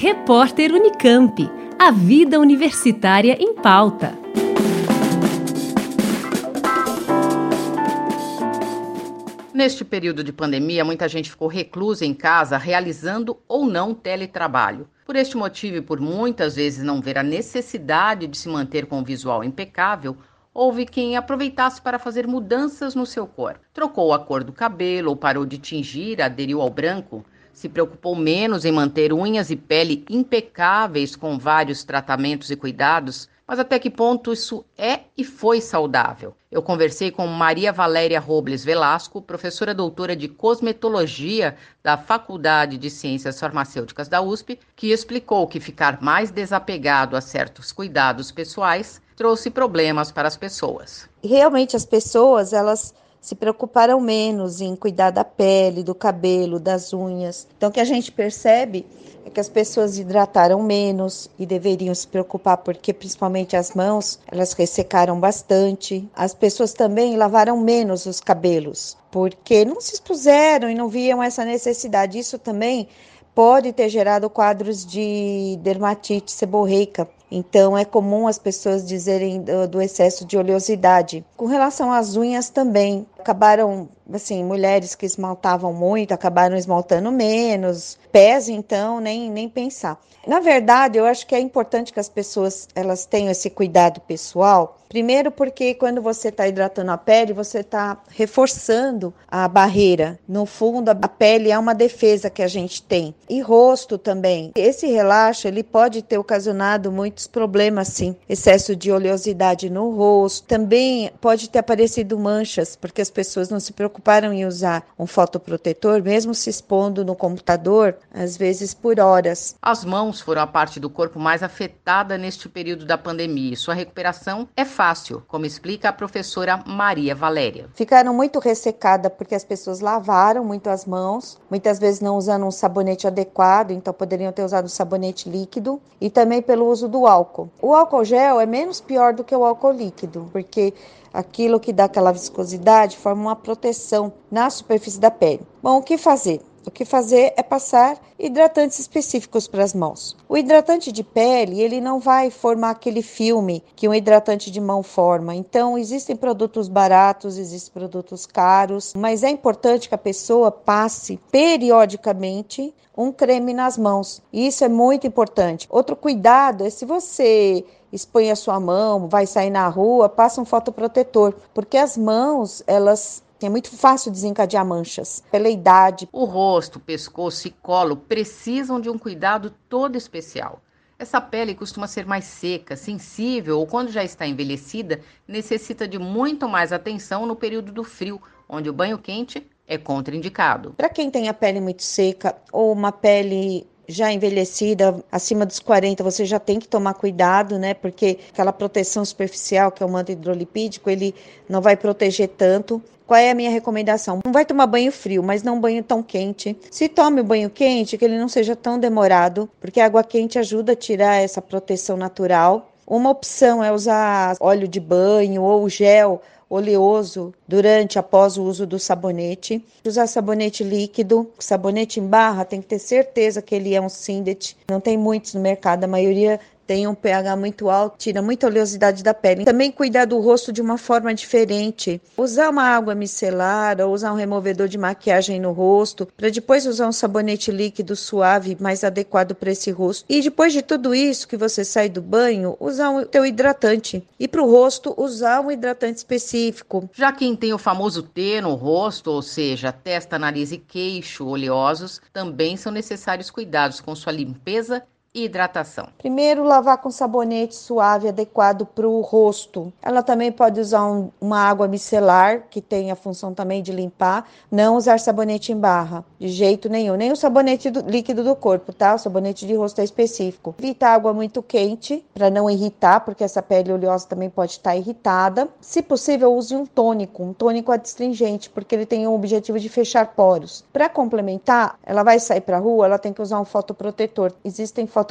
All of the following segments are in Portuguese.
Repórter Unicamp. A vida universitária em pauta. Neste período de pandemia, muita gente ficou reclusa em casa, realizando ou não teletrabalho. Por este motivo e por muitas vezes não ver a necessidade de se manter com o visual impecável, houve quem aproveitasse para fazer mudanças no seu corpo. Trocou a cor do cabelo ou parou de tingir, aderiu ao branco, se preocupou menos em manter unhas e pele impecáveis com vários tratamentos e cuidados, mas até que ponto isso é e foi saudável? Eu conversei com Maria Valéria Robles Velasco, professora doutora de cosmetologia da Faculdade de Ciências Farmacêuticas da USP, que explicou que ficar mais desapegado a certos cuidados pessoais trouxe problemas para as pessoas. Realmente as pessoas, elas se preocuparam menos em cuidar da pele, do cabelo, das unhas. Então, o que a gente percebe é que as pessoas hidrataram menos e deveriam se preocupar porque principalmente as mãos, elas ressecaram bastante. As pessoas também lavaram menos os cabelos, porque não se expuseram e não viam essa necessidade. Isso também pode ter gerado quadros de dermatite seborreica, então é comum as pessoas dizerem do, do, excesso de oleosidade. Com relação às unhas também, acabaram, assim, mulheres que esmaltavam muito, acabaram esmaltando menos. Pés, então, nem, nem pensar. Na verdade, eu acho que é importante que as pessoas elas tenham esse cuidado pessoal. Primeiro, porque quando você está hidratando a pele, você está reforçando a barreira. No fundo, a pele é uma defesa que a gente tem. E rosto também. Esse relaxo ele pode ter ocasionado muitos problemas, sim. Excesso de oleosidade no rosto. Também pode ter aparecido manchas, porque as pessoas não se preocuparam em usar um fotoprotetor, mesmo se expondo no computador, às vezes por horas. As mãos foram a parte do corpo mais afetada neste período da pandemia. Sua recuperação é fácil, como explica a professora Maria Valéria. Ficaram muito ressecadas porque as pessoas lavaram muito as mãos, muitas vezes não usando um sabonete adequado, então poderiam ter usado sabonete líquido, e também pelo uso do álcool. O álcool gel é menos pior do que o álcool líquido, porque aquilo que dá aquela viscosidade forma uma proteção na superfície da pele. Bom, o que fazer? O que fazer é passar hidratantes específicos para as mãos. O hidratante de pele, ele não vai formar aquele filme que um hidratante de mão forma. Então, existem produtos baratos, existem produtos caros, mas é importante que a pessoa passe periodicamente um creme nas mãos. Isso é muito importante. Outro cuidado é se você expõe a sua mão, vai sair na rua, passa um fotoprotetor, porque as mãos, elas é muito fácil desencadear manchas pela idade. O rosto, pescoço e colo precisam de um cuidado todo especial. Essa pele costuma ser mais seca, sensível ou, quando já está envelhecida, necessita de muito mais atenção no período do frio, onde o banho quente é contraindicado. Para quem tem a pele muito seca ou uma pele já envelhecida, acima dos 40, você já tem que tomar cuidado, né? Porque aquela proteção superficial, que é o manto hidrolipídico, ele não vai proteger tanto. Qual é a minha recomendação? Não vai tomar banho frio, mas não banho tão quente. Se tome o banho quente, que ele não seja tão demorado, porque a água quente ajuda a tirar essa proteção natural. Uma opção é usar óleo de banho ou gel oleoso durante após o uso do sabonete. Usar sabonete líquido, sabonete em barra, tem que ter certeza que ele é um Sindet. Não tem muitos no mercado, a maioria tem um pH muito alto, tira muita oleosidade da pele. Também cuidar do rosto de uma forma diferente. Usar uma água micelar ou usar um removedor de maquiagem no rosto, para depois usar um sabonete líquido suave, mais adequado para esse rosto. E depois de tudo isso que você sai do banho, usar o teu hidratante. E para o rosto, usar um hidratante específico. Já quem tem o famoso T no rosto, ou seja, testa, nariz e queixo oleosos, também são necessários cuidados com sua limpeza hidratação. Primeiro, lavar com sabonete suave adequado para o rosto. Ela também pode usar um, uma água micelar, que tem a função também de limpar. Não usar sabonete em barra, de jeito nenhum. Nem o sabonete do, líquido do corpo, tá? O sabonete de rosto é específico. Evita água muito quente, para não irritar, porque essa pele oleosa também pode estar irritada. Se possível, use um tônico, um tônico adstringente, porque ele tem o objetivo de fechar poros. Para complementar, ela vai sair para rua, ela tem que usar um fotoprotetor. Existem fotoprotetores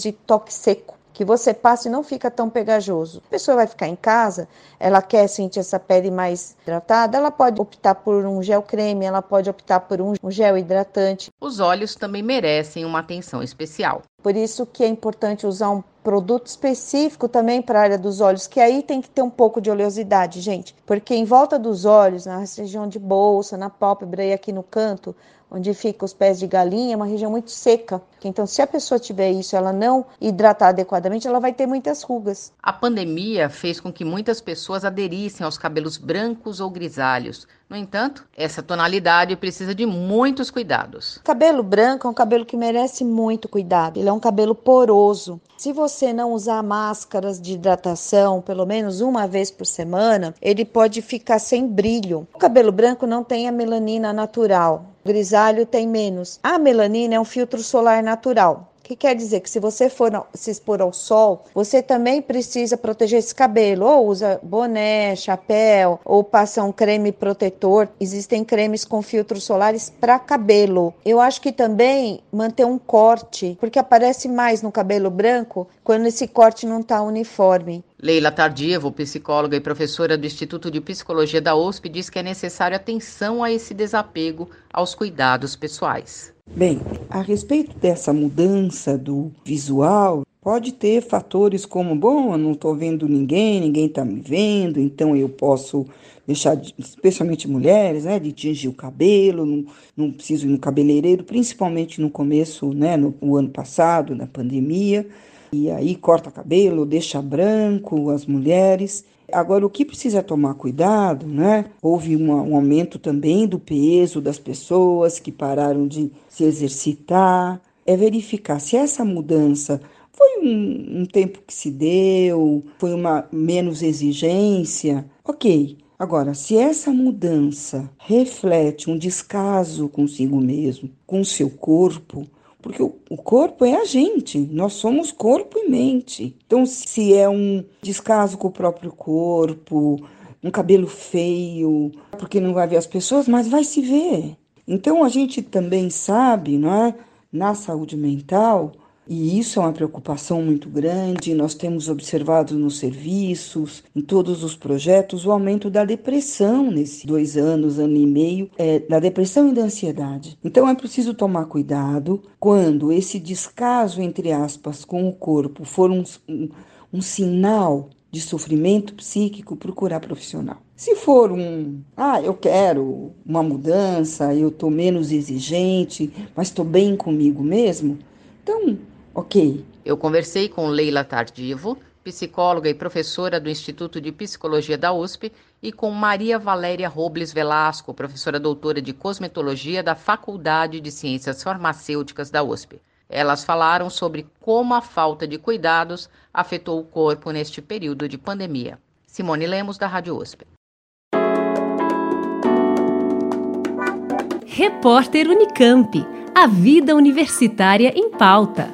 de toque seco. que você passa e não fica tão pegajoso. A pessoa vai ficar em casa, ela quer sentir essa pele mais hidratada, ela pode optar por um gel creme, ela pode optar por um gel hidratante. Os olhos também merecem uma atenção especial. Por isso que é importante usar um produto específico também para a área dos olhos, que aí tem que ter um pouco de oleosidade, gente, porque em volta dos olhos, na região de bolsa, na pálpebra e aqui no canto, onde fica os pés de galinha, é uma região muito seca. Então, se a pessoa tiver isso, ela não hidratar adequadamente, ela vai ter muitas rugas. A pandemia fez com que muitas pessoas aderissem aos cabelos brancos ou grisalhos. No entanto, essa tonalidade precisa de muitos cuidados. Cabelo branco é um cabelo que merece muito cuidado. Ele é um cabelo poroso. Se você não usar máscaras de hidratação pelo menos uma vez por semana, ele pode ficar sem brilho. O cabelo branco não tem a melanina natural. O grisalho tem menos. A melanina é um filtro solar natural que quer dizer que se você for se expor ao sol, você também precisa proteger esse cabelo, ou usa boné, chapéu, ou passa um creme protetor. Existem cremes com filtros solares para cabelo. Eu acho que também manter um corte, porque aparece mais no cabelo branco quando esse corte não está uniforme. Leila Tardievo, psicóloga e professora do Instituto de Psicologia da USP, diz que é necessário atenção a esse desapego aos cuidados pessoais. Bem, a respeito dessa mudança do visual, pode ter fatores como, bom, eu não estou vendo ninguém, ninguém está me vendo, então eu posso deixar, especialmente mulheres, né, de tingir o cabelo, não, não preciso ir no cabeleireiro, principalmente no começo, né, no, no ano passado, na pandemia, e aí corta cabelo, deixa branco as mulheres. Agora, o que precisa tomar cuidado, né? Houve um aumento também do peso das pessoas que pararam de se exercitar. É verificar se essa mudança foi um, um tempo que se deu, foi uma menos exigência. Ok. Agora, se essa mudança reflete um descaso consigo mesmo, com seu corpo, porque o, corpo é a gente, nós somos corpo e mente. Então, se é um descaso com o próprio corpo, um cabelo feio, porque não vai ver as pessoas, mas vai se ver. Então, a gente também sabe, não é? Na saúde mental, e isso é uma preocupação muito grande. Nós temos observado nos serviços, em todos os projetos, o aumento da depressão nesses dois anos, ano e meio, é, da depressão e da ansiedade. Então é preciso tomar cuidado quando esse descaso, entre aspas, com o corpo for um, um, um sinal de sofrimento psíquico, procurar profissional. Se for um, ah, eu quero uma mudança, eu estou menos exigente, mas estou bem comigo mesmo, então Ok. Eu conversei com Leila Tardivo, psicóloga e professora do Instituto de Psicologia da USP, e com Maria Valéria Robles Velasco, professora doutora de cosmetologia da Faculdade de Ciências Farmacêuticas da USP. Elas falaram sobre como a falta de cuidados afetou o corpo neste período de pandemia. Simone Lemos, da Rádio USP. Repórter Unicamp. A vida universitária em pauta.